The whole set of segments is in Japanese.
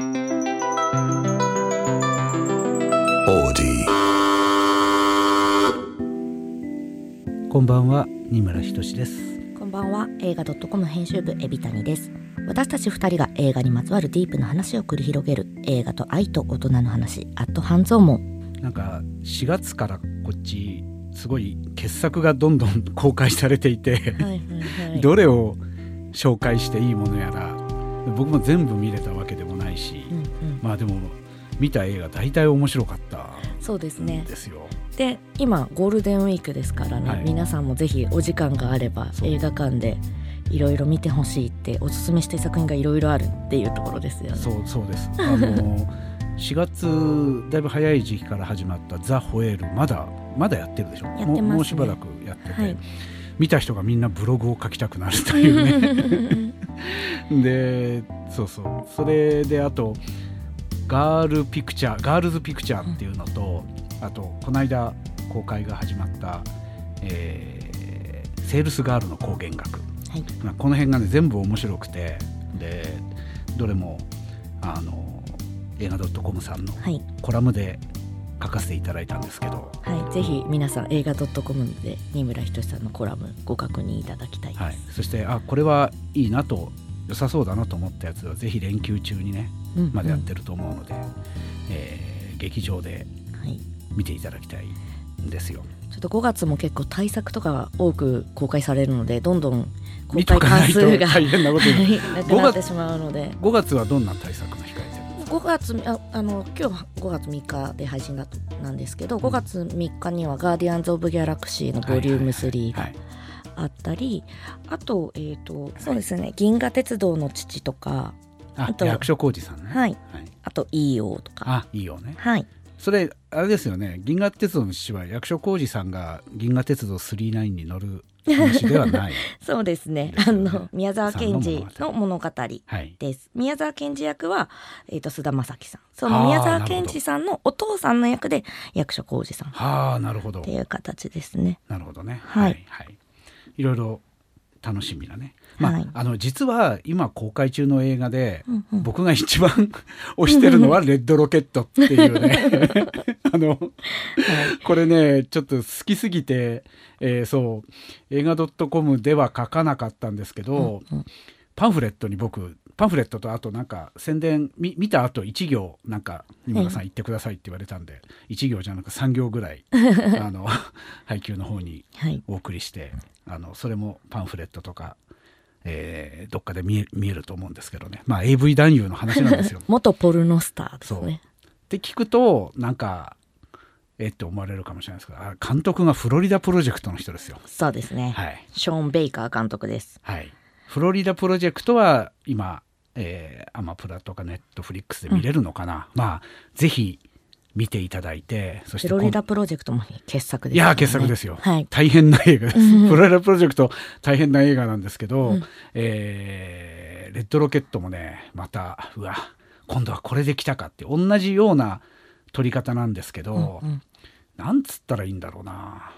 こんばんは二村ひとしです。こんばんは映画ドットコム編集部エビタニです。私たち二人が映画にまつわるディープな話を繰り広げる映画と愛と大人の話アット半蔵門なんか4月からこっちすごい傑作がどんどん 公開されていて、はいはいはい、どれを紹介していいものやら僕も全部見れたわけでもないし、うんうん、まあでも見た映画大体面白かったそうですね。ですよ。で今ゴールデンウィークですからね、はい、皆さんもぜひお時間があれば映画館でいろいろ見てほしいっておすすめしたい作品がいろいろあるっていうところですよね。そうそうです。あの4 月だいぶ早い時期から始まった「ザ・ホエール」まだまだやってるでしょ？やってます、ね、もうしばらくやってて、はい、見た人がみんなブログを書きたくなるというね。でそうそう。それであとガールピクチャーガールズピクチャーっていうのと、うん、あとこの間公開が始まった、えー、セールスガールの光源学、はい。まあ、この辺がね全部面白くてでどれもあの映画 .com さんのコラムで書かせていただいたんですけど、はい、ぜひ皆さん映画 .com で新村仁さんのコラムご確認いただきたいです、はい、そしてあこれはいいなと良さそうだなと思ったやつはぜひ連休中にね、うんうん、までやってると思うので、えー、劇場で見ていただきたいんですよ。ちょっと5月も結構対策とかが多く公開されるのでどんどん公開関数が大変なことに なくなってしまうので。5月はどんな対策が控え5月ああの今日5月3日で配信だなんですけど5月3日には「ガーディアンズ・オブ・ギャラクシー」のボリューム3があったりあと,、えーとそうですね「銀河鉄道の父」とかあと役所広司さんね、はい、はい、あと「EO」とか。あ EO ね。はい。それあれですよね。銀河鉄道の父は役所広司さんが銀河鉄道999に乗る話ではない。そうですね、ね、あの宮沢賢治の物語です、はい、宮沢賢治役は、えーと、菅田将暉さん。その宮沢賢治さんのお父さんの役で役所広司さん。はあなるほど。っていう形ですね。なるほどね。はい、はい、い。ろいろ楽しみだね。まあ、はい、あの実は今公開中の映画で、うんうん、僕が一番 推してるのは「レッドロケット」っていうね。あの、はい、これねちょっと好きすぎて、えー、そう映画 .com では書かなかったんですけど、うんうん、パンフレットに僕パンフレットとあとなんか宣伝見見た後1行なんか二村さん言ってくださいって言われたんで、はい、1行じゃなく3行ぐらい あの配給の方にお送りして、はい、あのそれもパンフレットとかえー、どっかで見え見えると思うんですけどね。まあ AV 男優の話なんですよ。元ポルノスターですね。って聞くとなんかえって思われるかもしれないですけど監督がフロリダプロジェクトの人ですよ。そうですね、はい、ショーン・ベイカー監督です。はい。フロリダプロジェクトは今えー、アマプラとかネットフリックスで見れるのかな、うん、まあぜひ見ていただいてそしてフロリダプロジェクトも傑作です、ね、いや傑作ですよ、はい、大変な映画です、フロリダプロジェクト大変な映画なんですけど、うん、えー、レッドロケットもねまたうわ今度はこれで来たかって同じような撮り方なんですけど、うんうん、なんつったらいいんだろうな。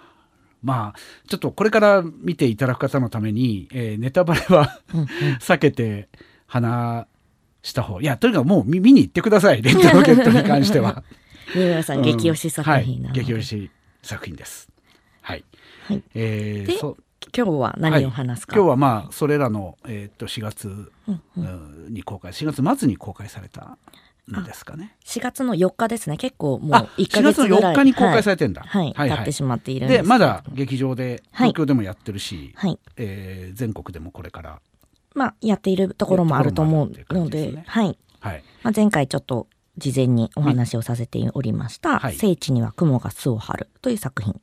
まあちょっとこれから見ていただく方のために、えー、ネタバレは避けて話した方いやとにかくもう見に行ってください。レッドロケットに関しては。三村さん、うん、激推し作品はい、激推し作品です。はい。はい、えー、そ今日は何を話すか、はい、今日はまあそれらの、えー、っと4月、うんうん、に公開4月末に公開されたんですかね。4月の4日ですね。結構もう1か月ぐらい。4月の4日に公開されてんだ、はい、はい、経ってしまっているでまだ劇場で東京でもやってるし、はい。えー、全国でもこれから。まあ、やっているところもあると思うので、ね、はい、はい。まあ、前回ちょっと事前にお話をさせておりました「聖地には雲が巣を張る」という作品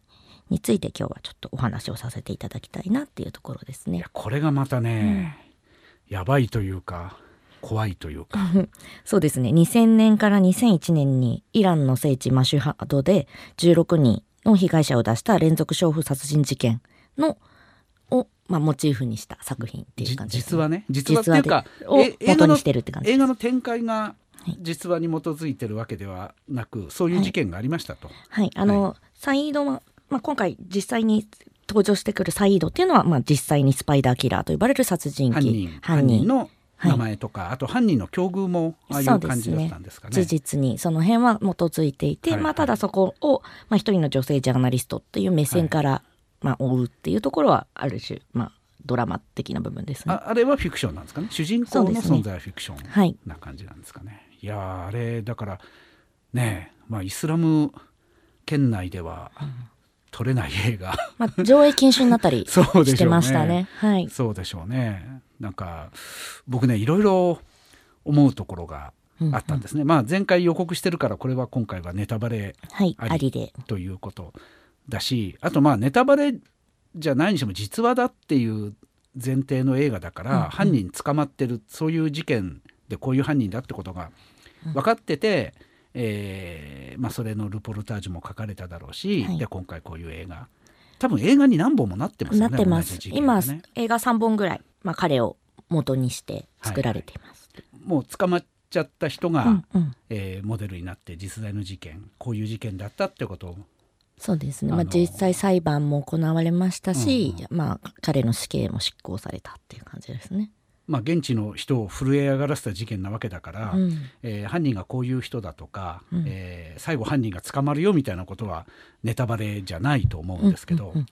について今日はちょっとお話をさせていただきたいなっていうところですね。これがまたね、うん、やばいというか怖いというか。そうですね。2000年から2001年にイランの聖地マシュハドで16人の被害者を出した連続娼婦殺人事件のを、まあ、モチーフにした作品っていう感じ、ね、実はね実はっていうか元にしてるって感じ映画の展開が実話に基づいてるわけではなく、そういう事件がありましたと。はい、はい、あの、はい、サイードは、まあ、今回実際に登場してくるサイードっていうのは、まあ、実際にスパイダーキラーと呼ばれる殺人鬼。犯人の名前とか、はい、あと犯人の境遇もああいう感じだったんですかね。ね事実にその辺は基づいていて、はい。はい、まあ、ただそこを、まあ、一人の女性ジャーナリストっていう目線から、はい、まあ、追うっていうところはある種、まあ、ドラマ的な部分ですね。ああれはフィクションなんですかね。主人公の存在はフィクションな感じなんですかね。い、いやあれだからねまあイスラム圏内では、うん。撮れない映画。まあ、上映禁止になったり してましたね。ねはい、そうでしょうね。なんか僕ねいろいろ思うところがあったんですね。うんうん、まあ前回予告してるからこれは今回はネタバレありで。ということだし、あとまあネタバレじゃないにしても実話だっていう前提の映画だから、うんうん、犯人捕まってるそういう事件でこういう犯人だってことが分かってて、うんえーまあ、それのルポルタージュも書かれただろうし、はい、で今回こういう映画多分映画に何本もなってますよね。なってます。ね、今映画3本ぐらい、まあ、彼を元にして作られています。はいはい、もう捕まっちゃった人が、うんうん、えー、モデルになって実在の事件こういう事件だったってことをそうですね、まあ、実際裁判も行われましたし、うんうん、まあ、彼の死刑も執行されたっていう感じですね。まあ、現地の人を震え上がらせた事件なわけだから、うん、えー、犯人がこういう人だとか、うん、えー、最後犯人が捕まるよみたいなことはネタバレじゃないと思うんですけど、うんうん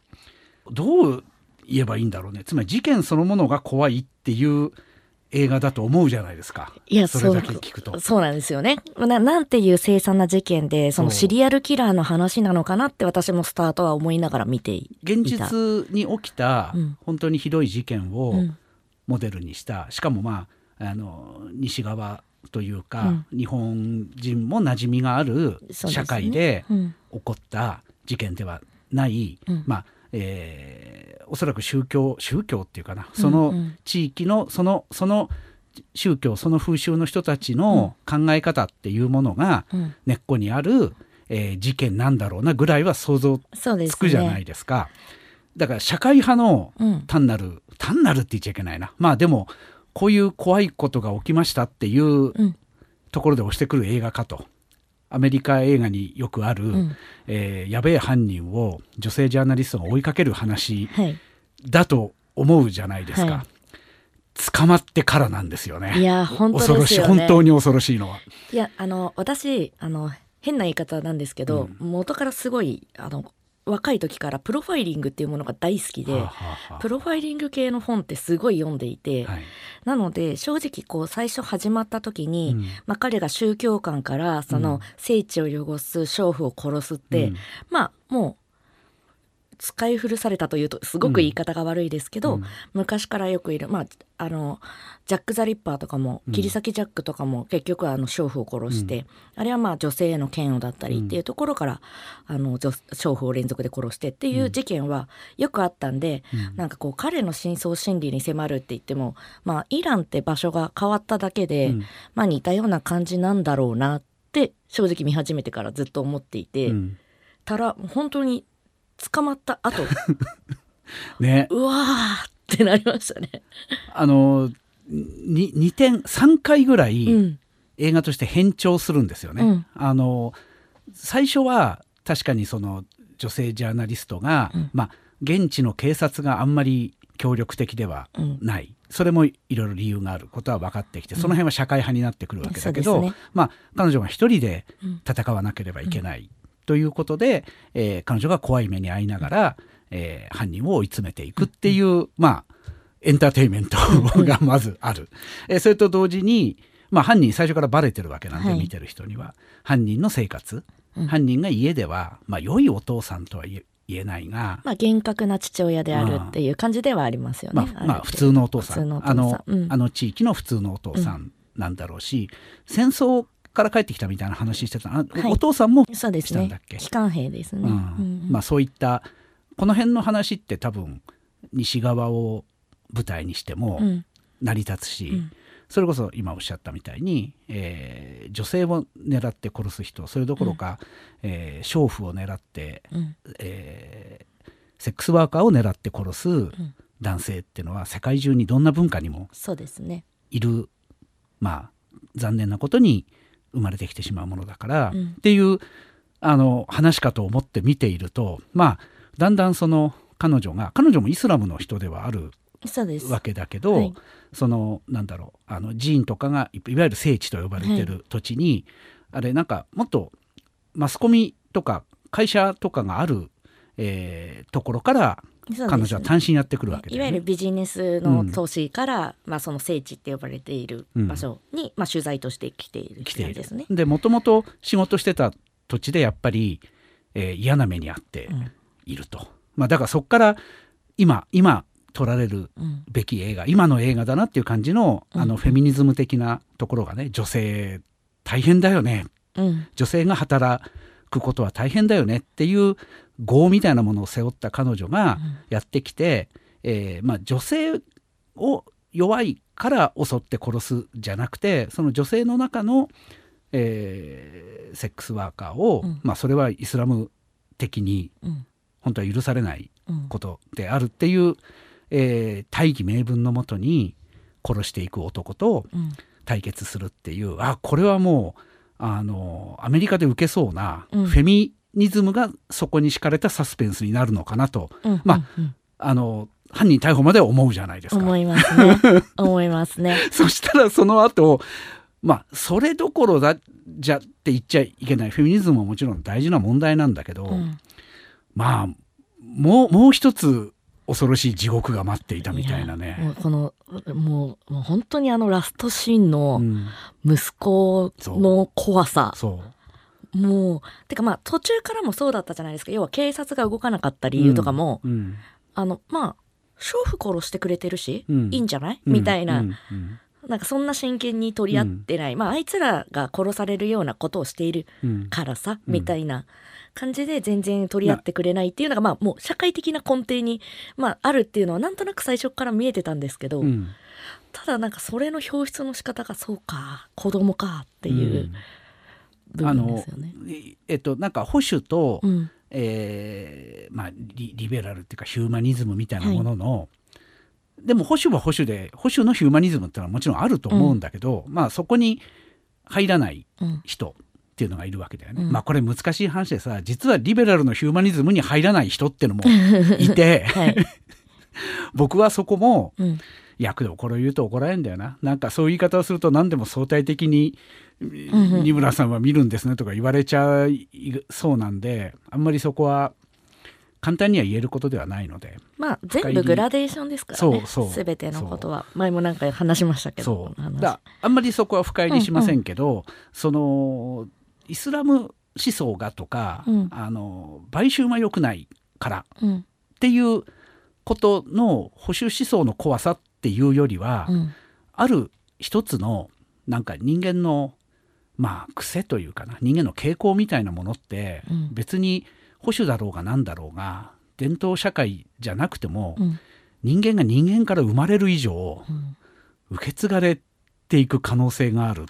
うん、どう言えばいいんだろうねつまり事件そのものが怖いっていう映画だと思うじゃないですか。いや、それだけ聞くと。そうなんですよね。ななんていう凄惨な事件で、そのシリアルキラーの話なのかなって私もスタートは思いながら見ていた。現実に起きた、本当にひどい事件を、うんモデルにした。しかもまああの西側というか、うん、日本人も馴染みがある社会で起こった事件ではない、うん、まあえー、おそらく宗教宗教っていうかなその地域のそのその宗教その風習の人たちの考え方っていうものが根っこにある、えー、事件なんだろうなぐらいは想像つくじゃないですか。だから社会派の単なる、うん、単なるって言っちゃいけないな。まあでもこういう怖いことが起きましたっていうところで押してくる映画かと。アメリカ映画によくある、うん、えー、やべえ犯人を女性ジャーナリストが追いかける話だと思うじゃないですか。はい。捕まってからなんですよね。いや本当、ね、恐ろしい。本当に恐ろしいのは。いやあの私あの変な言い方なんですけど、うん、元からすごいあの若い時からプロファイリングっていうものが大好きで、はあはあ、プロファイリング系の本ってすごい読んでいて、はい、なので正直こう最初始まった時に、うん、まあ、彼が宗教観からその聖地を汚す娼婦を殺すって、うん、まあもう使い古されたというとすごく言い方が悪いですけど、うん、昔からよくいる。まああのジャック・ザ・リッパーとかも、切り裂きジャックとかも結局あの娼婦を殺して、うん、あれはまあ女性への嫌悪だったりっていうところから、あの娼婦を連続で殺してっていう事件はよくあったんで、うん、なんかこう彼の深層心理に迫るって言ってもまあイランって場所が変わっただけで、まあ似たような感じなんだろうなって正直見始めてからずっと思っていて、たら本当に捕まった後。ね。うわーってなりましたね。あの 2, 2点3回ぐらい映画として変調するんですよね。うん、あの最初は確かにその女性ジャーナリストが、うん、まあ現地の警察があんまり協力的ではない、うん、それもいろいろ理由があることは分かってきてその辺は社会派になってくるわけだけど、ね、まあ彼女が一人で戦わなければいけないということで、えー、彼女が怖い目に遭いながら、えー、犯人を追い詰めていくっていう、まあエンターテインメントがまずある。えー、それと同時に、まあ、犯人最初からバレてるわけなんで、はい、見てる人には。犯人の生活、うん、犯人が家では、まあ、良いお父さんとは言えないが、まあ、厳格な父親であるっていう感じではありますよね。まあ、まあ、普通のお父さん。あの、うん、あの地域の普通のお父さんなんだろうし、戦争から帰ってきたみたいな話してた、はい、お父さんもそうですね。機関兵ですね、うん。まあ、そういったこの辺の話って多分西側を舞台にしても成り立つし、うん、それこそ今おっしゃったみたいに、えー、女性を狙って殺す人それどころか、うん、えー、娼婦を狙って、うん、えー、セックスワーカーを狙って殺す男性っていうのは世界中にどんな文化にもいる、ね、まあ残念なことに生まれてきてしまうものだから、うん、っていうあの話かと思って見ているとまあだんだんその彼女が彼女もイスラムの人ではあるわけだけど、はい、そのなんだろうあの寺院とかがいわゆる聖地と呼ばれてる土地に、はい、あれなんかもっとマスコミとか会社とかがある、えー、ところから彼女は単身やってくるわけ、ね、いわゆるビジネスの投資から、うん、まあ、その聖地って呼ばれている場所に、うん、まあ、取材として来ている人ですね。でもともと仕事してた土地でやっぱり、えー、嫌な目にあっていると。うん、まあ、だからそこから今今撮られるべき映画、今の映画だなっていう感じのあのフェミニズム的なところがね女性大変だよね、女性が働くことは大変だよねっていう業みたいなものを背負った彼女がやってきて、うん、えー、まあ、女性を弱いから襲って殺すじゃなくてその女性の中の、えー、セックスワーカーを、うん、まあ、それはイスラム的に本当は許されないことであるっていう、うん、えー、大義名分のもとに殺していく男と対決するっていう、あこれはもうあのアメリカで受けそうなフェミニズムがそこに敷かれたサスペンスになるのかなと、うんうんうん、まああの犯人逮捕までは思うじゃないですか。思いますね。思いますね。そしたらその後まあそれどころだじゃって言っちゃいけないフェミニズムももちろん大事な問題なんだけど、うん、まあもうもう一つ恐ろしい地獄が待っていたみたいなね。もうこのもう本当にあのラストシーンの息子の怖さ。うん、そう。もうてかまあ途中からもそうだったじゃないですか。要は警察が動かなかった理由とかも、うん。うん、あのまあ娼婦殺してくれてるし、うん、いいんじゃない、みたいな、なん。かそん。な真剣に取り合ってない、まああいつらが殺されるようなことをしているからさ、みたいな感じで全然取り合ってくれないっていうのがまあもう社会的な根底に、まあ、あるっていうのはなんとなく最初から見えてたんですけど、ただなんかそれの表出の仕方がそうか子供かっていう。あのえっとなんか保守と、うん、えー、まあリリベラルっていうかヒューマニズムみたいなものの、はい、でも保守は保守で保守のヒューマニズムっていうのはもちろんあると思うんだけど、うん、まあそこに入らない人っていうのがいるわけだよね。うん、まあこれ難しい話でさ実はリベラルのヒューマニズムに入らない人っていうのも いて、はい、僕はそこも、うん。役でこれを言うと怒られるんだよな。なんかそういう言い方をすると何でも相対的に二村さんは見るんですねとか言われちゃいそうなんであんまりそこは簡単には言えることではないので。まあ全部グラデーションですからね。そうそう。全てのことは。前も何か話しましたけどそう。だあんまりそこは深入りしませんけど、うんうん、そのイスラム思想がとか、うん、あの買収は良くないからっていうことの保守思想の怖さっていうよりは、うん、ある一つのなんか人間のまあ癖というかな人間の傾向みたいなものって別に保守だろうが何だろうが伝統社会じゃなくても、人間が人間から生まれる以上、受け継がれていく可能性があるっ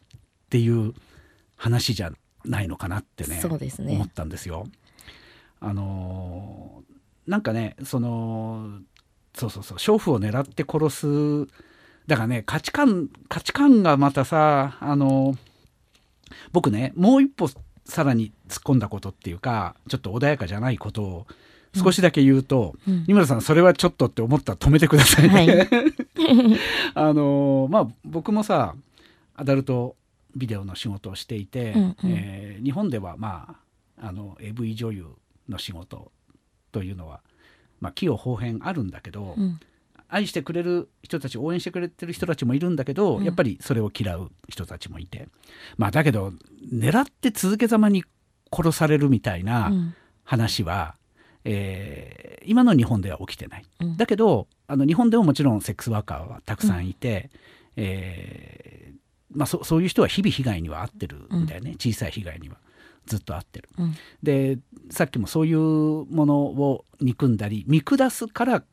ていう話じゃないのかなってね、ね、思ったんですよ。あのなんかねそのそうそうそう娼婦を狙って殺すだからね価値観価値観がまたさあの僕ねもう一歩さらに突っ込んだことっていうかちょっと穏やかじゃないことを少しだけ言うと、うん、二村さんそれはちょっとって思ったら止めてくださいね。はい、あのまあ僕もさアダルトビデオの仕事をしていて、うんうん、えー、日本ではまああの AV 女優の仕事というのは、まあ、器用方変あるんだけど、うん。愛してくれる人たち応援してくれてる人たちもいるんだけど、うん、やっぱりそれを嫌う人たちもいて。まあだけど狙って続けざまに殺されるみたいな話は、うん、えー、今の日本では起きてない。うん、だけどあの日本でももちろんセックスワーカーはたくさんいて、うん、えー、まあ、そそういう人は日々被害には遭ってるん。だよね、小さい被害には。ずっと合ってる、でさっきもそういうものを憎んだり見下すから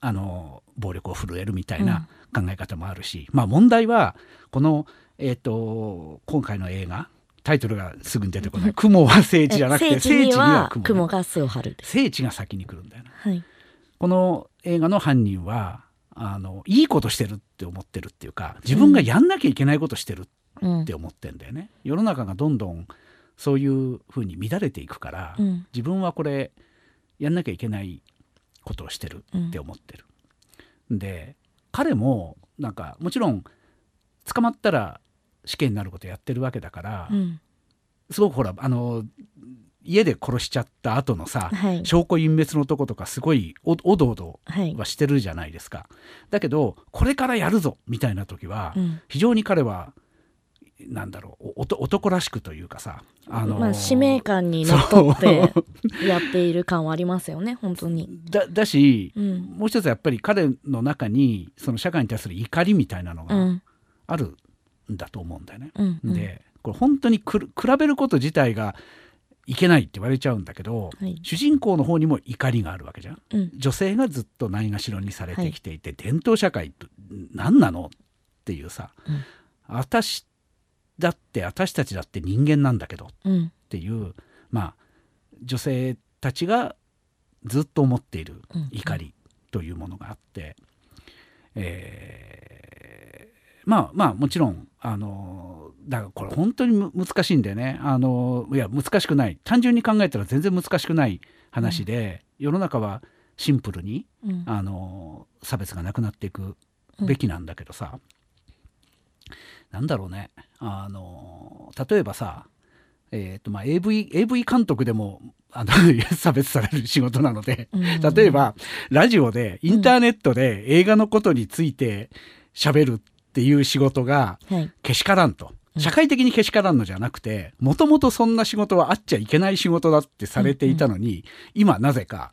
あの暴力を振るえるみたいな考え方もあるし、うん、まあ問題はこの、えーと、今回の映画タイトルがすぐに出てこない「雲は聖地」じゃなくて聖地には雲。が巣を張る。聖地が先に来るんだよな、はい、この映画の犯人はあのいいことしてるって思ってるっていうか自分がやんなきゃいけないことしてるって思ってんだよね、うん、世の中がどんどんそういうふうに乱れていくから、うん、自分はこれやんなきゃいけないことをしてるって思ってる。で彼もなんかもちろん捕まったら死刑になることやってるわけだから、うん、すごくほらあの家で殺しちゃった後のさ、はい、証拠隠滅のとことかすごいおおどおどはしてるじゃないですか、はい、だけどこれからやるぞみたいな時は、うん、非常に彼はなんだろう男らしくというかさ、あのー、まあ、使命感にのっとってやっている感はありますよね本当に。だだし、うん、もう一つやっぱり彼の中にその社会に対する怒りみたいなのがあるんだと思うんだよね。うんうん、でこれ本当に比べること自体がいけないって言われちゃうんだけど、はい、主人公の方にも怒りがあるわけじゃん、うん、女性がずっとないがしろにされてきていて、はい、伝統社会って何なのっていうさ、うん、私だって私たちだって人間なんだけどっていう、うん、まあ女性たちがずっと思っている怒りというものがあって、うん、えー、まあまあもちろんあのだからこれ本当に難しいんだよね。あのいや難しくない。単純に考えたら全然難しくない話で、うん、世の中はシンプルに、うん、あの差別がなくなっていくべきなんだけどさ、うん、なんだろうね。あの例えばさ、えーとまあ、AV, AV 監督でもあの 差別される仕事なので、例えばラジオでインターネットで映画のことについて喋るっていう仕事がけしからんと。社会的にけしからんのじゃなくてもともとそんな仕事はあっちゃいけない仕事だってされていたのに、うん。うん、今なぜか、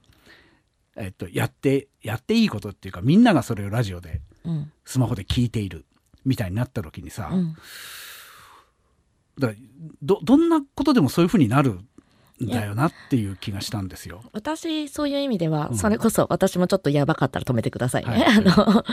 えっと、やってやっていいことっていうかみんながそれをラジオで、スマホで聞いているみたいになった時にさ、うん、だどどんなことでもそういうふうになるんだよなっていう気がしたんですよ。私そういう意味では、それこそ私もちょっとやばかったら止めてくださいね。はい、あの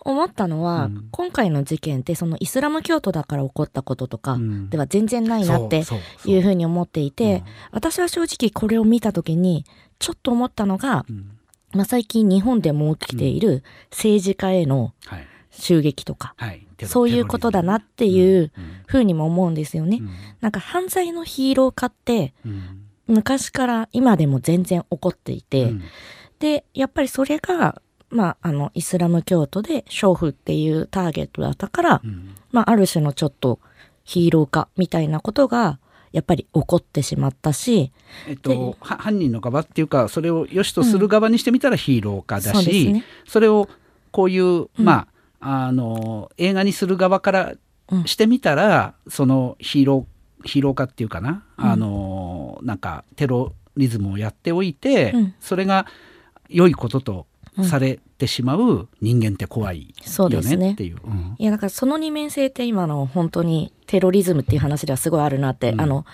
思ったのは、うん、今回の事件ってそのイスラム教徒だから起こったこととかでは全然ないなっていうふうに思っていて、私は正直これを見た時にちょっと思ったのが、うん、まあ、最近日本でも起きている政治家への、はい。襲撃とか、はい、そういうことだなっていうふうにも思うんですよね。うん、なんか犯罪のヒーロー化って、昔から今でも全然起こっていて、うん、でやっぱりそれが、まあ、あのイスラム教徒で娼婦っていうターゲットだったから、うん、まあ、ある種のちょっとヒーロー化みたいなことがやっぱり起こってしまったし、えっと、犯人の側っていうかそれを良しとする側にしてみたらヒーロー化だし、うんそね、それをこういう、まああの映画にする側からしてみたら、うん、そのヒーローヒーロー化っていうかな、うん、あのなんかテロリズムをやっておいて、うん、それが良いこととされてしまう人間って怖いよねっていう。いやだからその二面性って今の本当にテロリズムっていう話ではすごいあるなって、あの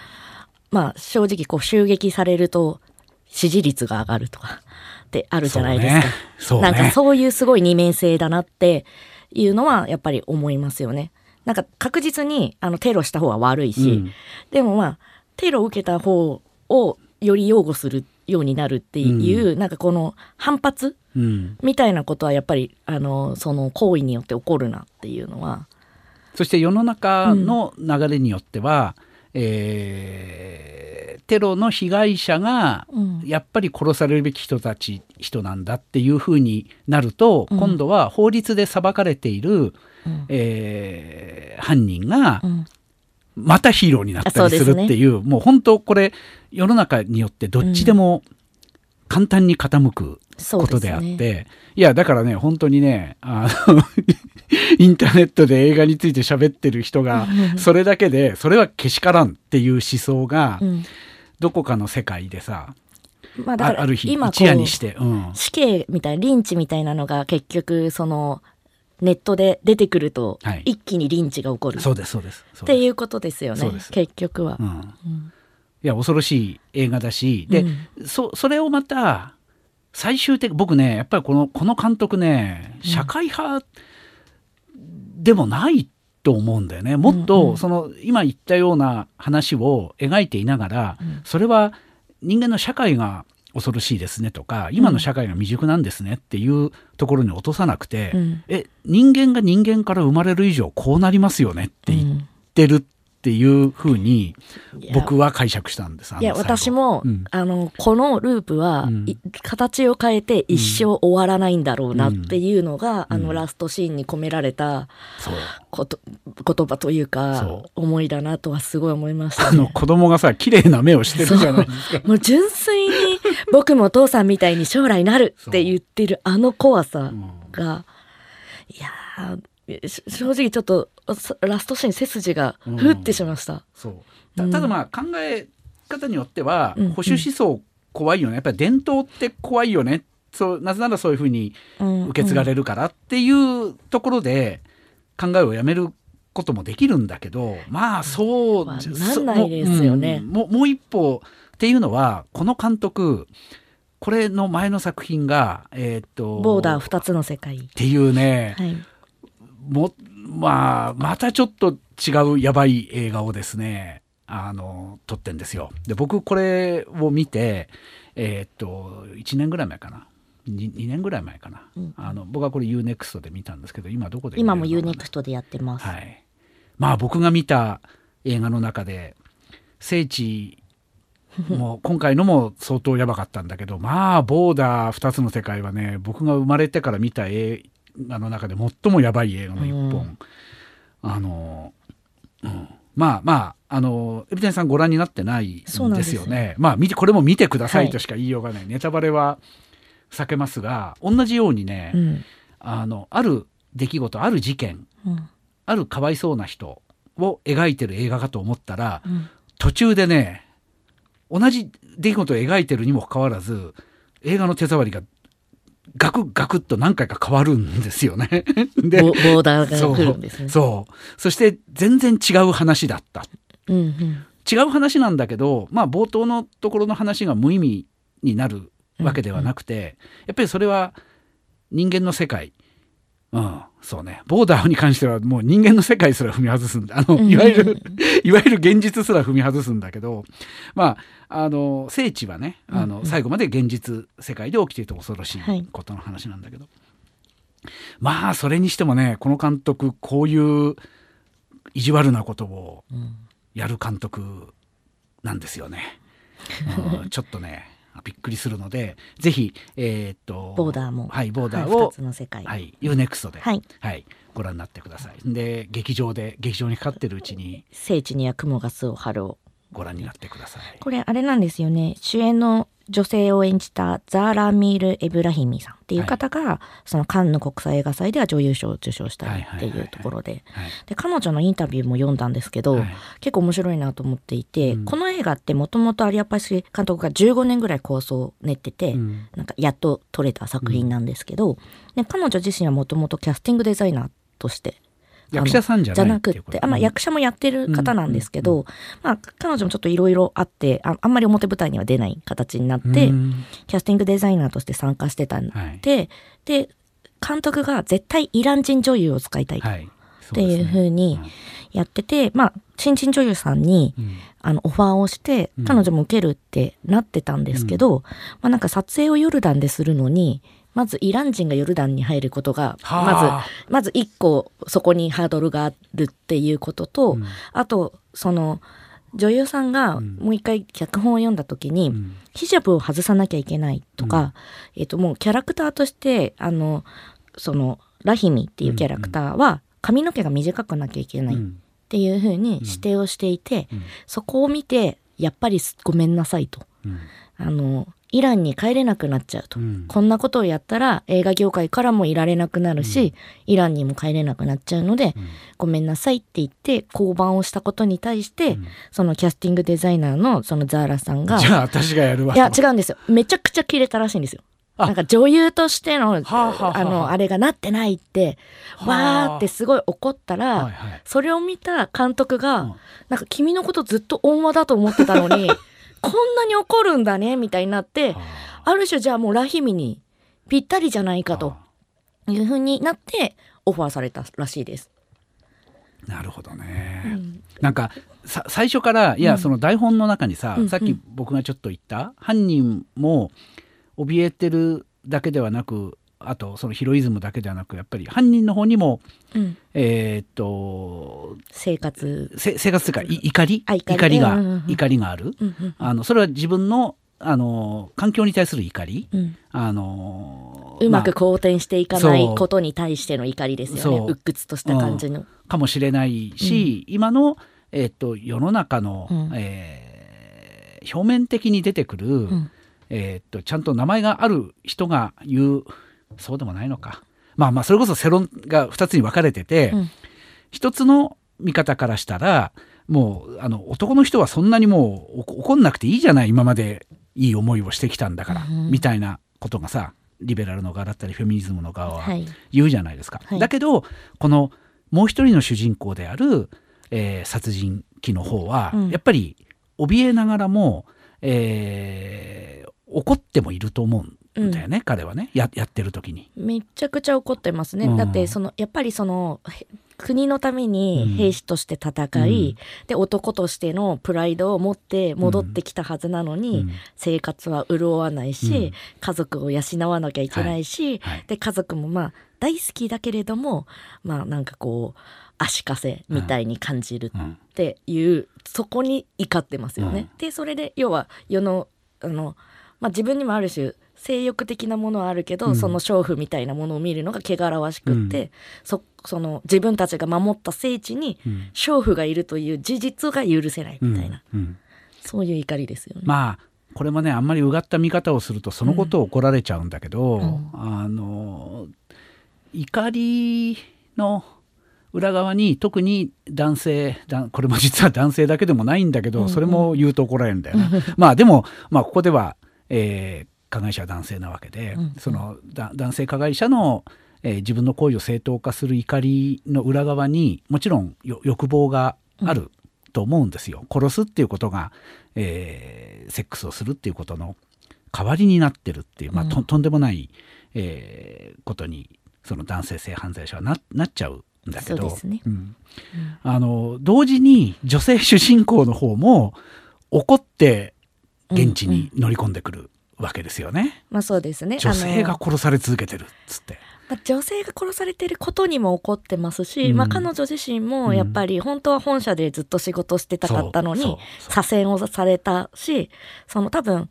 まあ正直こう襲撃されると支持率が上がるとかってあるじゃないですか。そうね、なんかそういうすごい二面性だなっていうのはやっぱり思いますよね。なんか確実にあのテロした方は悪いし、うん、でもまあテロを受けた方をより擁護するようになるっていう、うん、なんかこの反発、うん、みたいなことはやっぱりあのその行為によって起こるなっていうのは。そして世の中の流れによっては、うん、えー、テロの被害者がやっぱり殺されるべき人たち人なんだっていうふうになると、うん、今度は法律で裁かれている、うん、えー、犯人が、またヒーローになったりするっていう、うね、もう本当これ世の中によってどっちでも簡単に傾くことであって、ね、いやだからね本当にねあの インターネットで映画について喋ってる人がそれだけでそれはけしからんっていう思想が、どこかの世界でさまあ、だから今一夜にして、うん、死刑みたいなリンチみたいなのが結局そのネットで出てくると、一気にリンチが起こる、そうですそうです。っていうことですよね結局は、うん。うん、いや恐ろしい映画だしで、うん、そそれをまた最終的僕ねやっぱりこのこの監督ね社会派でもないと思うんだよね。もっとその今言ったような話を描いていながら、それは人間の社会が恐ろしいですねとか今の社会が未熟なんですねっていうところに落とさなくて、うん、え人間が人間から生まれる以上こうなりますよねって言ってるっっていうふうに僕は解釈したんですいや私も、うん、あのこのループは、うん、形を変えて一生終わらないんだろうなっていうのが、あのラストシーンに込められたこと言葉というか思いだなとはすごい思いました、ね、あの子供がさ綺麗な目をしてるじゃないですか。もう純粋に僕もお父さんみたいに将来なるって言ってるあの怖さが、いや正直ちょっとラストシーン背筋がふってしました。う。ん、そうただまあ考え方によっては、保守思想怖いよね。やっぱり伝統って怖いよね。そうなぜならそういうふうに受け継がれるからっていうところで考えをやめることもできるんだけどまあそう、まあ、なんないですよね。もうもう一歩っていうのはこの監督これの前の作品が、えー、っとボーダー2つの世界。っていうね、はい、もまあまたちょっと違うやばい映画をですねあの撮ってんですよ。で僕これを見てえー、っと1年ぐらい前かな。2, 2年ぐらい前かな、うん、あの僕はこれ UNEXT で見たんですけど今どこで今も UNEXT でやってます。はい、まあ僕が見た映画の中で聖地もう 今回のも相当やばかったんだけどまあボーダー2つの世界はね僕が生まれてから見た映画の中で最もやばい映画の一本、うん、あの、うん、まあまああのエビテンさんご覧になってないんです。よね。まあ見てこれも見てくださいとしか言いようがない、はい、ネタバレは避けますが同じようにね、うん、あのある出来事ある事件、あるかわいそうな人を描いてる映画かと思ったら、途中でね同じ出来事を描いてるにもかかわらず映画の手触りがガクガクっと何回か変わるんですよね。でボーダーが来るんですね。そう。そして全然違う話だった、うんうん、違う話なんだけどまあ冒頭のところの話が無意味になるわけではなくて、うんうん、やっぱりそれは人間の世界うん、そうね。ボーダーに関してはもう人間の世界すら踏み外すんだ。あの、いわゆる、いわゆる現実すら踏み外すんだけど、まあ、あの、聖地はね、あの、最後まで現実世界で起きていて恐ろしいことの話なんだけど。はい、まあ、それにしてもね、この監督、こういう意地悪なことをやる監督なんですよね。うん、ちょっとね、びっくりするのでぜひ、えー、っとボーダーも、はい、ボーダーを、はい、の世界、はい、UNEXT で、はいはい、ご覧になってください。で劇場で劇場にかかってるうちに聖地には雲が巣を張るをご覧になってください。これあれなんですよね主演の女性を演じたザーラ・ミール・エブラヒミさんっていう方が、はい、そのカンヌ国際映画祭では女優賞を受賞したりっていうところで。で彼女のインタビューも読んだんですけど、はい、結構面白いなと思っていて、うん、この映画ってもともと有アパシ監督が15年ぐらい構想を練ってて、うん、なんかやっと撮れた作品なんですけど、うん、で彼女自身はもともとキャスティングデザイナーとして役者さんじゃなくってあ、まあ、役者もやってる方なんですけど、うんうん、まあ、彼女もちょっといろいろあってああんまり表舞台には出ない形になって、うん、キャスティングデザイナーとして参加してたんで、はい、で監督が絶対イラン人女優を使いたいっていうふうにやってて、まあ新人女優さんに、あのオファーをして彼女も受けるってなってたんですけど、まあ、なんか撮影をヨルダンでするのにまずイラン人がヨルダンに入ることが、まず、まず一個そこにハードルがあるっていうことと、うん、あと、その、女優さんがもう一回脚本を読んだ時に、うん、ヒジャブを外さなきゃいけないとか、うん、えっ、と、もうキャラクターとして、あの、その、ラヒミっていうキャラクターは髪の毛が短くなきゃいけないっていうふうに指定をしていて、そこを見て、やっぱりごめんなさいと。あの、イランに帰れなくなっちゃうと、うん、こんなことをやったら映画業界からもいられなくなるし、うん、イランにも帰れなくなっちゃうので、うん、ごめんなさいって言って降板をしたことに対して、そのキャスティングデザイナーのそのザーラさんがじゃあ私がやるわいや違うんですよ。めちゃくちゃキレたらしいんですよ。なんか女優としての、はあはあ、あ。の、あれがなってないって、わーってすごい怒ったら、はいはい、それを見た監督が、なんか君のことずっと恩和だと思ってたのに、こんなに怒るんだねみたいになってある種じゃあもうラヒミにぴったりじゃないかというふうになってオファーされたらしいです。なるほどね、うん、なんかさ最初からいや、その台本の中にさ、うん、さっき僕がちょっと言った、犯人も怯えてるだけではなくあとそのヒロイズムだけではなくやっぱり犯人の方にも、うん、えっと生活。生活というか怒り？怒りが、怒りがある、あのそれは自分のあの環境に対する怒り、うん、あのうまく好転していかないことに対しての怒りですよね。鬱屈とした感じの、うん、かもしれないし、今の、えーと、世の中の、うん、えー、表面的に出てくる、えーと、ちゃんと名前がある人が言うそうでもないのか。まあまあそれこそ世論が2つに分かれてて、うん、一つの見方からしたらもうあの男の人はそんなにもう怒んなくていいじゃない今までいい思いをしてきたんだから、うん、みたいなことがさリベラルの側だったりフェミニズムの側は言うじゃないですか。はい、だけどこのもう一人の主人公である、えー、殺人鬼の方は、うん、やっぱり怯えながらも、えー、怒ってもいると思うんだよね、うん、彼はねややってる時に。めちゃくちゃ怒ってますね、うん、だってそのやっぱりその国のために兵士として戦い、うん、で男としてのプライドを持って戻ってきたはずなのに、生活は潤わないし、家族を養わなきゃいけないし、はい。はい、で家族もまあ大好きだけれどもまあなんかこう足かせみたいに感じるっていう、そこに怒ってますよね。でそれで要は世のあのまあ、自分にもある種性欲的なものはあるけど、うん、その娼婦みたいなものを見るのが汚らわしくって、うん、そその自分たちが守った聖地に娼婦がいるという事実が許せないみたいな、うん、そういう怒りですよね。まあこれもねあんまりうがった見方をするとそのことを怒られちゃうんだけど、あの怒りの裏側に特に男性これも実は男性だけでもないんだけど、それも言うと怒られるんだよね。まあでも、まあ、ここではえー、加害者は男性なわけで、うん、その男性加害者の、えー、自分の行為を正当化する怒りの裏側にもちろん欲望があると思うんですよ。殺すっていうことが、えー、セックスをするっていうことの代わりになってるっていう、まあ、ととんでもない、えー、ことにその男性性犯罪者はななっちゃうんだけど、ね。うん、あの同時に女性主人公の方も怒って現地に乗り込んでくるわけですよね。まあそうですね。女性が殺され続けてるっつって。まあ、女性が殺されてることにも怒ってますし、うん、まあ、彼女自身もやっぱり本当は本社でずっと仕事してたかったのに左遷をされたしその多分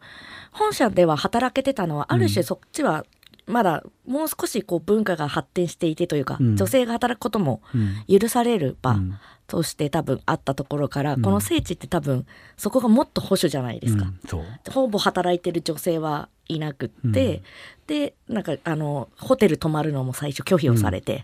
本社では働けてたのはある種そっちはまだもう少しこう文化が発展していてというか、うん、女性が働くことも許される場として多分あったところから、うん、この聖地って多分そこがもっと保守じゃないですか、うん、ほぼ働いてる女性はいなくって、でなんかあのホテル泊まるのも最初拒否をされて、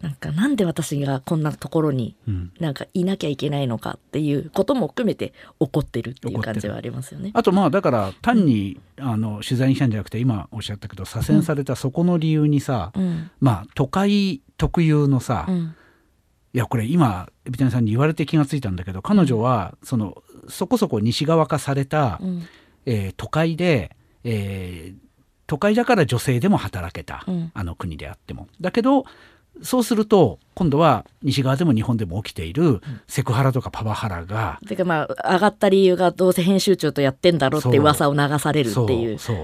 なんかなんで私がこんなところになんかいなきゃいけないのかっていうことも含めて怒ってるっていう感じはありますよね。あとまあだから単に、あの取材にしたんじゃなくて今おっしゃったけど左遷されたそこの理由にさ、うん、まあ都会特有のさ、うん、いやこれ今海老谷さんに言われて気が付いたんだけど彼女はそのそこそこ西側化された、うん、えー、都会で、えー、都会だから女性でも働けた、あの国であっても。だけどそうすると今度は西側でも日本でも起きているセクハラとかパワハラが。てかまあ上がった理由がどうせ編集長とやってんだろうって噂を流されるっていう。そう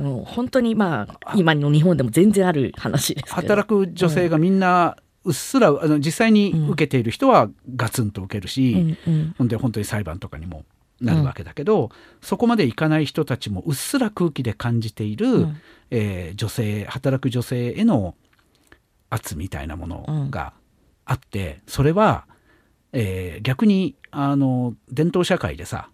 もう本当にまあ今の日本でも全然ある話です働く女性がみんなうっすら、あの実際に受けている人はガツンと受けるし、うん、ほんで本当に裁判とかにもなるわけだけど、うん、そこまでいかない人たちもうっすら空気で感じている、うん、えー、女性働く女性への圧みたいなものがあって、それは、えー、逆にあの伝統社会でさ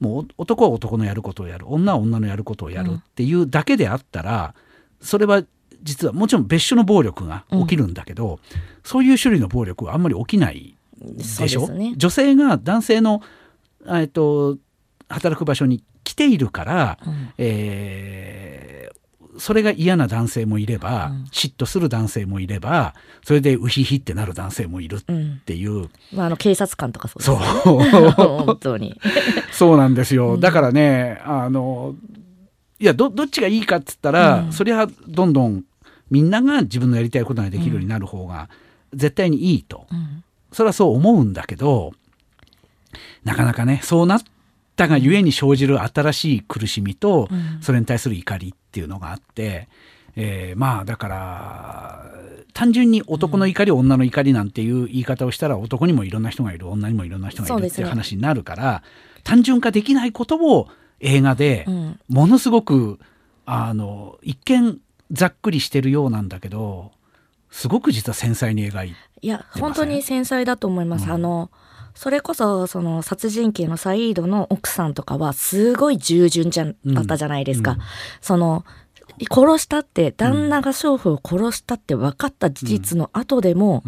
もう男は男のやることをやる女は女のやることをやるっていうだけであったら、それは実はもちろん別種の暴力が起きるんだけど、うん、そういう種類の暴力はあんまり起きないでしょ？ね、女性が男性の、えっと、働く場所に来ているから、うん、えー、それが嫌な男性もいれば、うん、嫉妬する男性もいればそれでウヒヒってなる男性もいるっていう、うん、まあ、あの警察官とかそうですね。そう。本当に。そうなんですよ、だからねあのいやどどっちがいいかっつったら、そりゃどんどんみんなが自分のやりたいことができるようになる方が絶対にいいと、うん、それはそう思うんだけどなかなかねそうなったがゆえに生じる新しい苦しみと、それに対する怒りっていうのがあってえー、まあだから単純に男の怒り、女の怒りなんていう言い方をしたら男にもいろんな人がいる女にもいろんな人がいるっていう話になるから、単純化できないことを映画でものすごく、あの一見ざっくりしてるようなんだけどすごく実は繊細に描いていや本当に繊細だと思います。うん、あのそれこそその殺人鬼のサイードの奥さんとかはすごい従順じゃだったじゃないですか。うんうん、その殺したって旦那が娼婦を殺したって分かった事実の後でも、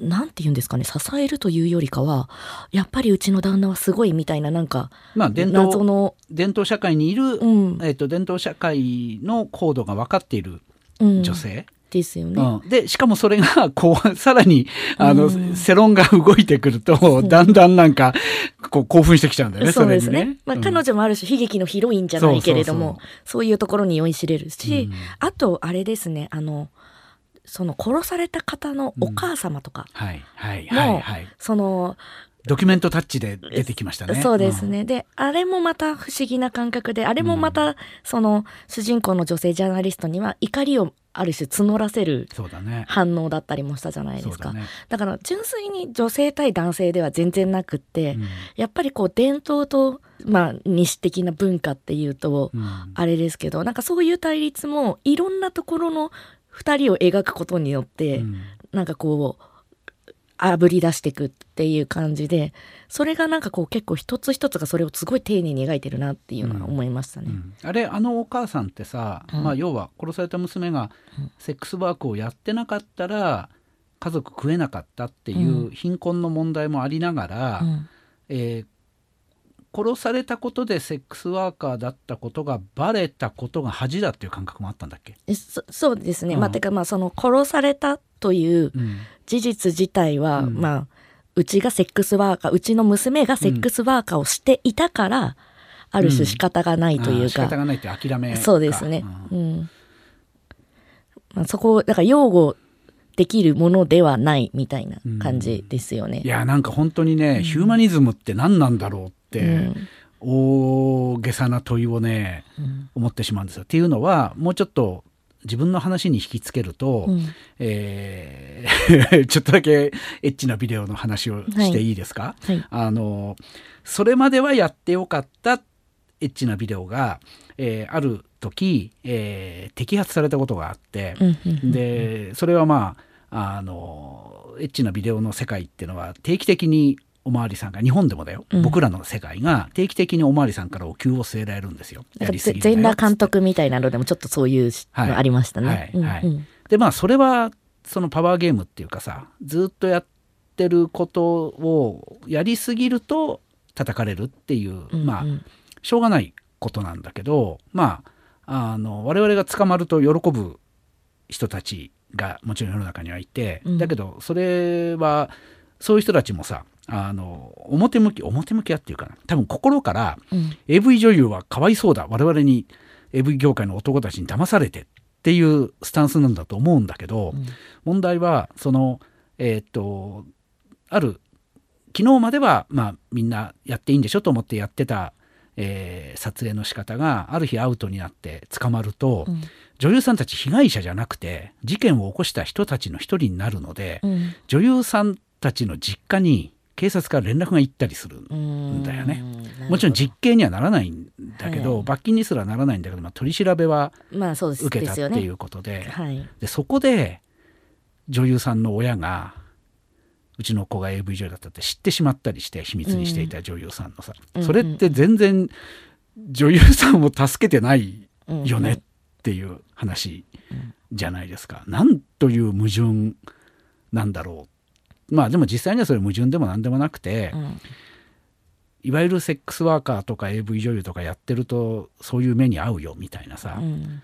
なんて言うんですかね支えるというよりかはやっぱりうちの旦那はすごいみたいななんか、まあ、伝統の伝統社会にいる、うん、えーと、伝統社会の高度が分かっている女性、ですよね。うん、でしかもそれが こうさらにあの、うん、世論が動いてくるとだんだんなんかこう興奮してきちゃうんだよね。そうですね。ねまあ、彼女もある種悲劇のヒロインじゃないけれどもそういうところに酔いしれるし、あとあれですねあのその殺された方のお母様とかもそのドキュメントタッチで出てきましたね。そうですね。うん、で、あれもまた不思議な感覚で、あれもまた、その主人公の女性ジャーナリストには怒りをある種募らせる反応だったりもしたじゃないですか。だね、だから純粋に女性対男性では全然なくって、うん、やっぱりこう伝統と、まあ、西的な文化っていうと、あれですけど、うん、なんかそういう対立もいろんなところの2人を描くことによって、うん、なんかこう、あぶり出していくっていう感じでそれがなんかこう結構一つ一つがそれをすごい丁寧に描いてるなっていうのは思いましたね。うん。うん、あれあのお母さんってさ、うん、まあ、要は殺された娘がセックスワークをやってなかったら家族食えなかったっていう貧困の問題もありながら、うん、えー、殺されたことでセックスワーカーだったことがバレたことが恥だっていう感覚もあったんだっけ？そそうですね、うん、まあてかまあその殺されたという事実自体は、うん、まあうちがセックスワーカーうちの娘がセックスワーカーをしていたから、ある種仕方がないというか、仕方がないって諦めそうですね、うん。まあ、そこだから擁護できるものではないみたいな感じですよね。いやなんか本当にね、ヒューマニズムって何なんだろうっ、大げさな問いをね、思ってしまうんですよ。っていうのはもうちょっと自分の話に引きつけると、うん、えー、ちょっとだけエッチなビデオの話をしていいですか、はい。はい、あのそれまではやってよかったエッチなビデオが、えー、ある時、えー、摘発されたことがあって、でそれはまああのエッチなビデオの世界っていうのは定期的におまわりさんが日本でもだよ、うん、僕らの世界が定期的におまわりさんからお給を据えられるんですよ。全裸監督みたいなのでもちょっとそういうのありましたね。でまあそれはそのパワーゲームっていうかさずっとやってることをやりすぎると叩かれるっていう、うんうん、まあしょうがないことなんだけどまああの我々が捕まると喜ぶ人たちがもちろん世の中にはいて、うん、だけどそれはそういう人たちもさあの表向き表向きやっていうかな。多分心から、うん、AV 女優はかわいそうだ。我々に AV 業界の男たちに騙されてっていうスタンスなんだと思うんだけど、うん、問題はそのえー、っとある昨日までは、まあ、みんなやっていいんでしょと思ってやってた、えー、撮影の仕方がある日アウトになって捕まると、うん、女優さんたち被害者じゃなくて事件を起こした人たちの一人になるので、女優さんたちの実家に警察から連絡が行ったりするんだよね。もちろん実刑にはならないんだけど、はい、罰金にすらならないんだけど、まあ、取り調べは受けたっていうことで,、はい、でそこで女優さんの親がうちの子が AV 女優だったって知ってしまったりして秘密にしていた女優さんのさ、うん、それって全然女優さんを助けてないよねっていう話じゃないですか。なんという矛盾なんだろうまあでも実際にはそれ矛盾でも何でもなくて、うん、いわゆるセックスワーカーとか AV 女優とかやってるとそういう目に遭うよみたいなさ、うん、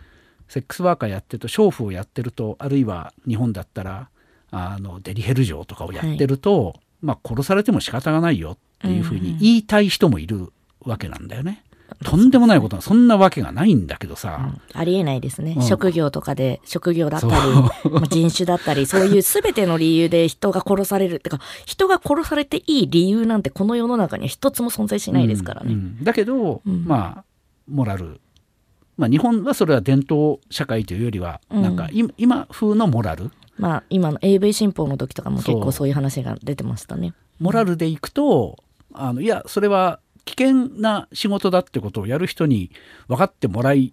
セックスワーカーやってると娼婦をやってるとあるいは日本だったらあのデリヘル嬢とかをやってると、はい、まあ殺されても仕方がないよっていうふうに言いたい人もいるわけなんだよね。とんでもないことはそんなわけがないんだけどさ、うん、ありえないですね、うん、職業とかで職業だったり、まあ、人種だったりそういう全ての理由で人が殺される。ってか人が殺されていい理由なんてこの世の中には一つも存在しないですからね。うん、だけど、まあモラル。まあ、日本はそれは伝統社会というよりはなんか今,、今風のモラル。まあ今の AV 新法の時とかも結構そういう話が出てましたね。モラルでいくとあのいやそれは危険な仕事だってことをやる人に分かってもらい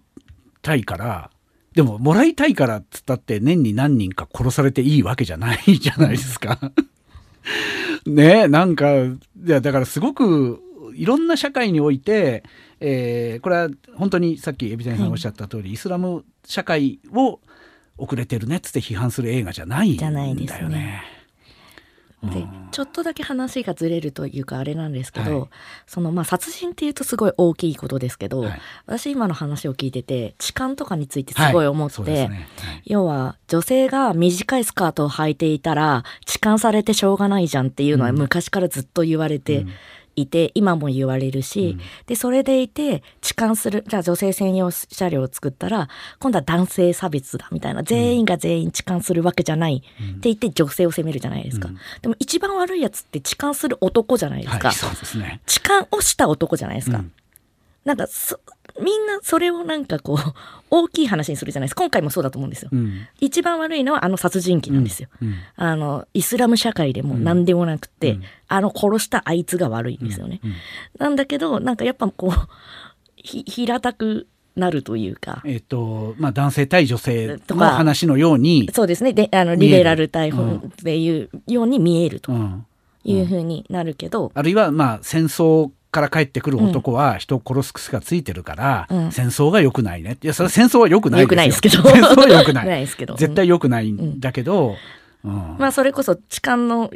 たいからでももらいたいからっつったって年に何人か殺されていいわけじゃないじゃないですか。ねなんかいやだからすごくいろんな社会において、えー、これは本当にさっき海老谷さんおっしゃった通り、はい、イスラム社会を遅れてるねっつって批判する映画じゃないんだよね。でちょっとだけ話がずれるというかあれなんですけど、はい、そのまあ殺人っていうとすごい大きいことですけど、はい、私今の話を聞いてて痴漢とかについてすごい思って、はい。ね、要は女性が短いスカートを履いていたら痴漢されてしょうがないじゃんっていうのは昔からずっと言われて。うんいて今も言われるし、うん、でそれでいて痴漢するじゃあ女性専用車両を作ったら今度は男性差別だみたいな全員が全員痴漢するわけじゃない、って言って女性を責めるじゃないですか、うん、でも一番悪いやつって痴漢する男じゃないですか、はいね、痴漢をした男じゃないですか、うん、なんかみんなそれをなんかこう 大きい話にするじゃないですか。今回もそうだと思うんですよ、うん、一番悪いのはあの殺人鬼なんですよ、うん。うん、あのイスラム社会でも何でもなくて、あの殺したあいつが悪いんですよね、なんだけどなんかやっぱこう平たくなるというか。えっ、ー、と、まあ男性対女性の話のように。そうですね。で、あの、リベラル対本っていうように見えるというふうになるけど。あるいは、まあ戦争から帰ってくる男は人を殺す癖がついてるから、うん、戦争が良くないね。いやそれ戦争は良くないですけど。戦争は良くない。ないですけど。絶対良くないんだけど、うん、まあそれこそ痴漢の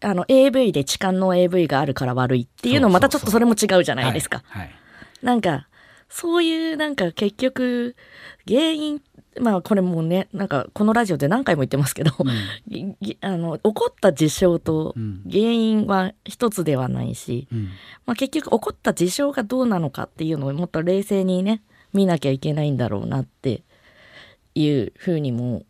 あの AV で痴漢の AV があるから悪いっていうのまたちょっとそれも違うじゃないですか。はい。はい、なんかそういうなんか結局原因まあこれもねなんかこのラジオで何回も言ってますけど、うん、あの起こった事象と原因は一つではないし、うん、まあ、結局起こった事象がどうなのかっていうのをもっと冷静にね見なきゃいけないんだろうなっていうふうにも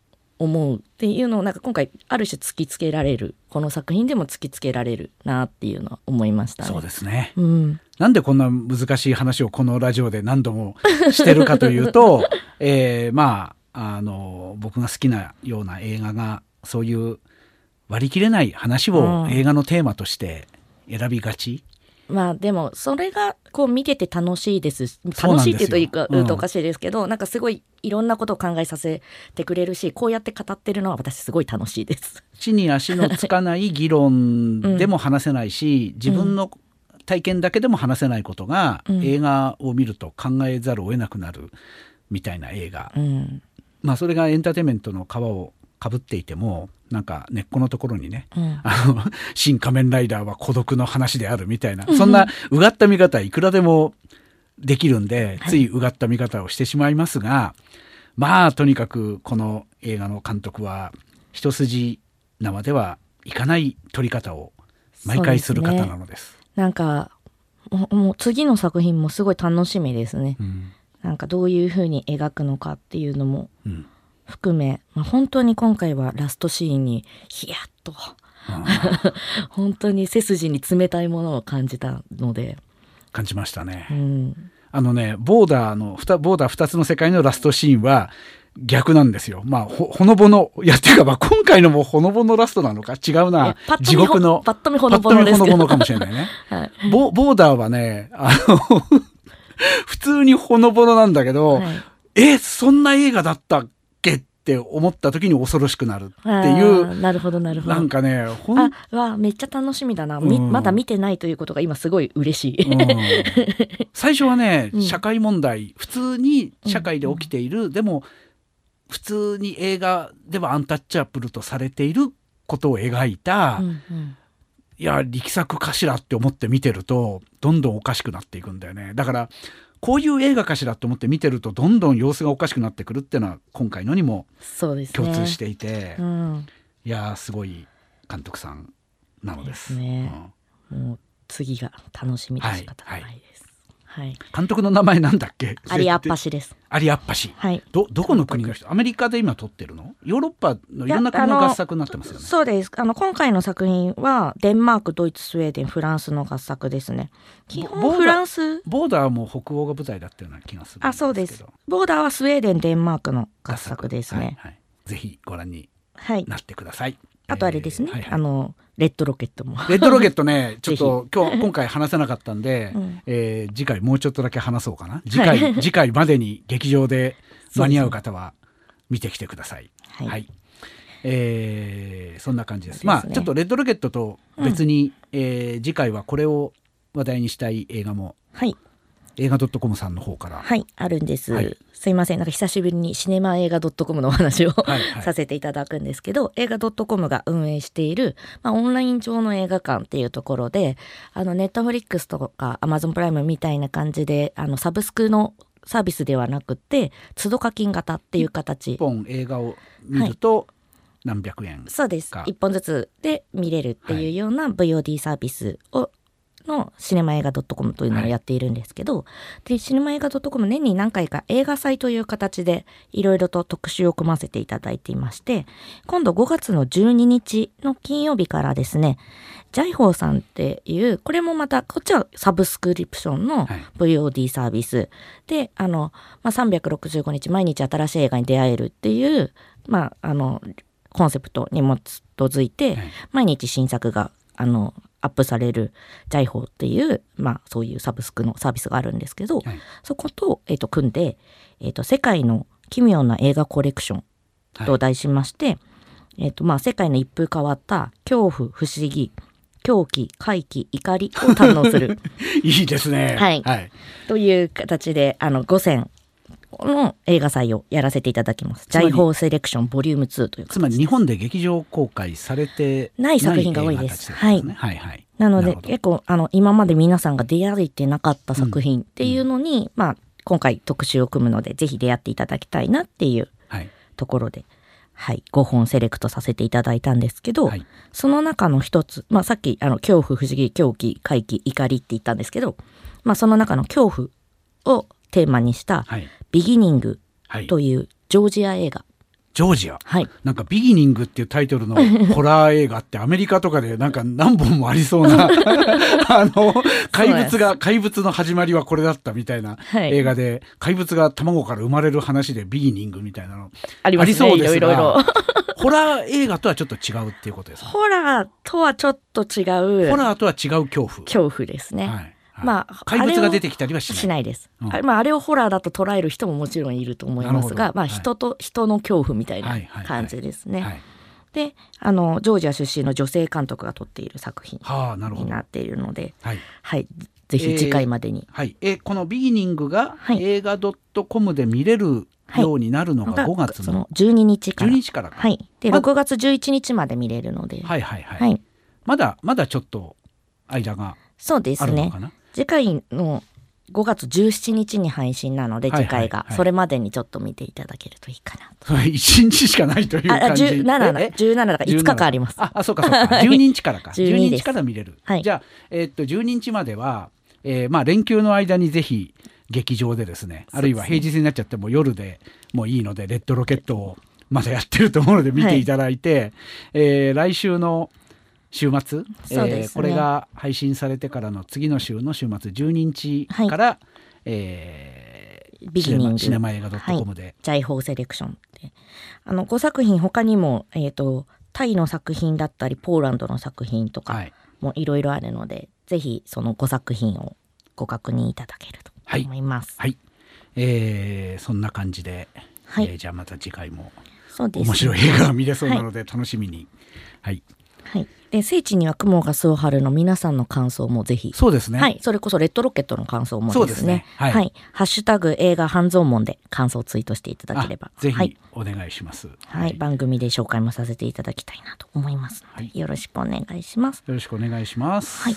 思うっていうのをなんか今回ある種突きつけられるこの作品でも突きつけられるなっていうのは思いました、ね、そうですね、うん、なんでこんな難しい話をこのラジオで何度もしてるかというと、えー、まああの僕が好きなような映画がそういう割り切れない話を映画のテーマとして選びがち、まあでもそれがこう見てて楽しいです。楽しいっていうか言うとおかしいですけど、うん、なんかすごいいろんなことを考えさせてくれるしこうやって語ってるのは私すごい楽しいです。地に足のつかない議論でも話せないし、うん、自分の体験だけでも話せないことが、うん、映画を見ると考えざるを得なくなるみたいな映画、まあそれがエンターテインメントの皮をかぶっていてもなんか根っこのところにね、うん、あの新仮面ライダーは孤独の話であるみたいなそんなうがった見方いくらでもできるんで、ついうがった見方をしてしまいますが、まあとにかくこの映画の監督は一筋縄ではいかない撮り方を毎回する方なのです。ですね、なんかもう次の作品もすごい楽しみですね。うん、なんかどういうふうに描くのかっていうのも含め、まあ、本当に今回はラストシーンにヒヤッと 本当に背筋に冷たいものを感じたので感じましたね、うん、あのねボーダーのボーダー2つの世界のラストシーンは逆なんですよ。まあ、ほ、ほのぼの、いや、っていうか、まあ、今回のもほのぼのラストなのか？違うな。地獄の。パッと見ほのぼのですけど。ほのぼのかもしれないね。はい、ボボーダーはね、あの 普通にほのぼのなんだけど、はい、え、そんな映画だったって思った時に恐ろしくなるっていう。なるほどなるほど。なんかねほんあわめっちゃ楽しみだな、うん、まだ見てないということが今すごい嬉しい、うん、最初はね、うん、社会問題普通に社会で起きている、でも普通に映画ではアンタッチャブルとされていることを描いた、うんうん。いや力作かしらって思って見てるとどんどんおかしくなっていくんだよね。だからこういう映画かしらと思って見てるとどんどん様子がおかしくなってくるっていうのは今回のにも共通していて、ねうん、いやすごい監督さんなのです。ですね、うん、もう次が楽しみで仕方ない。です。はい、監督の名前なんだっけ？アリアッパシです。アリアッパシ、はい、どどこの国の人？アメリカで今撮ってるの？ヨーロッパのいろんな国の合作になってますよね。そうです。あの今回の作品はデンマークドイツスウェーデンフランスの合作ですね。基本フランス？ボーダーも北欧が舞台だったような気がするあそうです。ボーダーはスウェーデンデンマークの合作ですね、はいはい、ぜひご覧になってください、あとあれですね、えーはいはい、あのレッドロケットも。レッドロケットね、ちょっと今日、今回話せなかったんで、うん、えー、次回もうちょっとだけ話そうかな。次回、はい、次回までに劇場で間に合う方は見てきてください。はい、はい。えー、そんな感じです。ですね、まあ、ちょっとレッドロケットと別に、うん、えー、次回はこれを話題にしたい映画も、はい。映画ドットコムさんの方からはいあるんです、はい、すいません。なんか久しぶりにシネマ映画ドットコムのお話をはい、させていただくんですけど映画ドットコムが運営している、まあ、オンライン上の映画館っていうところであのネットフリックスとかアマゾンプライムみたいな感じであのサブスクのサービスではなくて都度課金型っていう形。1本映画を見ると、何百円そうです。1本ずつで見れるっていうような VOD サービスをのシネマ映画 .com というのをやっているんですけど、はい、でシネマ映画 .com 年に何回か映画祭という形でいろいろと特集を組ませていただいていまして今度5月の12日の金曜日からですねジャイホーさんっていうこれもまたこっちはサブスクリプションの VOD サービス、はい、であの、まあ、365日毎日新しい映画に出会えるっていうまああのコンセプトに基づいて、毎日新作があのアップされるジャイホーっていう、まあ、そういうサブスクのサービスがあるんですけど、はい、そこと,、えーと、組んで、えーと「世界の奇妙な映画コレクション」と題しまして、はい、えーとまあ、世界の一風変わった恐怖不思議狂気怪奇怒りを堪能する。いいですね、はい、はい、という形であの5選の映画祭をやらせていただきます。ジャイホーセレクションボリューム2というつまり日本で劇場公開されてない作品が多いです。はい、はいはい。なので結構あの今まで皆さんが出会えてなかった作品っていうのに、うん、まあ今回特集を組むのでぜひ出会っていただきたいなっていうところで、はい、はい、5本セレクトさせていただいたんですけど、はい、その中の一つ、まあ、さっきあの恐怖不思議狂気怪奇怒りって言ったんですけど、まあ、その中の恐怖をテーマにした「ビギニング」というジョージア映画。ジョージア、はい、なんか「ビギニング」っていうタイトルのホラー映画ってアメリカとかでなんか何本もありそうな あの怪物が怪物の始まりはこれだったみたいな映画で、はい、怪物が卵から生まれる話で「ビギニング」みたいなのあり、ね、そうですが ホラー映画とはちょっと違うっていうことですか？ホラーとはちょっと違う。ホラーとは違う恐怖。恐怖ですね、はいまあ、怪物が出てきたりはしない。です、うん、あまあ、あれをホラーだと捉える人ももちろんいると思いますが、まあ、人と、はい、人の恐怖みたいな感じですね。であのジョージア出身の女性監督が撮っている作品になっているので、はい、はい、ぜひ次回までに。えー、はい、えこの「ビギニング」が映画 .com で見れるようになるのが5月の,、の12日から。12日からはい、で、ま、6月11日まで見れるので。はいはいはい。はい、まだまだちょっと間がそうですね。次回の5月17日に配信なので次回が、それまでにちょっと見ていただけるといいかなと。1日しかないという感じ？あ、17だ。17だから5日間あります。あ、あそうかそうか。12日からか。12日から見れる。はい、じゃあ、えー、っと12日までは、えー、まあ連休の間にぜひ劇場でですね、あるいは平日になっちゃっても夜でもいいので、レッドロケットをまだやってると思うので見ていただいて、はい、えー、来週の週末、ね、えー、これが配信されてからの次の週の週末12日から、はい、えー、ビギニング。シネマ映画 .com で、はい、ジャイホーセレクションであの5作品他にも、えーと、タイの作品だったりポーランドの作品とかもいろいろあるので、はい、ぜひその5作品をご確認いただけると思います。はい、はい、えー、そんな感じで、はい、えー、じゃあまた次回も面白い映画が見れそうなので楽しみに。はい、はいで聖地には雲が巣を張るの皆さんの感想もぜひ。そうですね。はい。それこそレッドロケットの感想もですね、ね、はい、はい、ハッシュタグ映画半蔵門で感想をツイートしていただければ。ぜひお願いします、はい、はい、番組で紹介もさせていただきたいなと思いますので、はい、よろしくお願いします。よろしくお願いします。はい。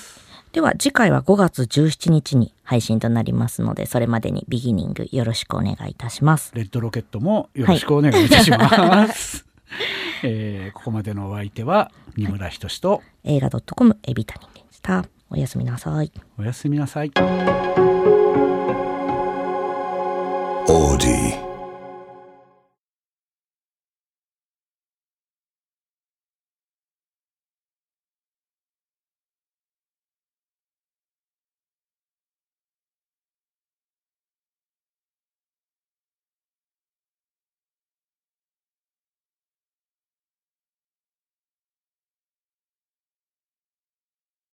では次回は5月17日に配信となりますのでそれまでにビギニングよろしくお願いいたします。レッドロケットもよろしくお願いいたします、えー、ここまでのお相手は二村仁と、映画 .com エビタニでした。おやすみなさい。おやすみなさい。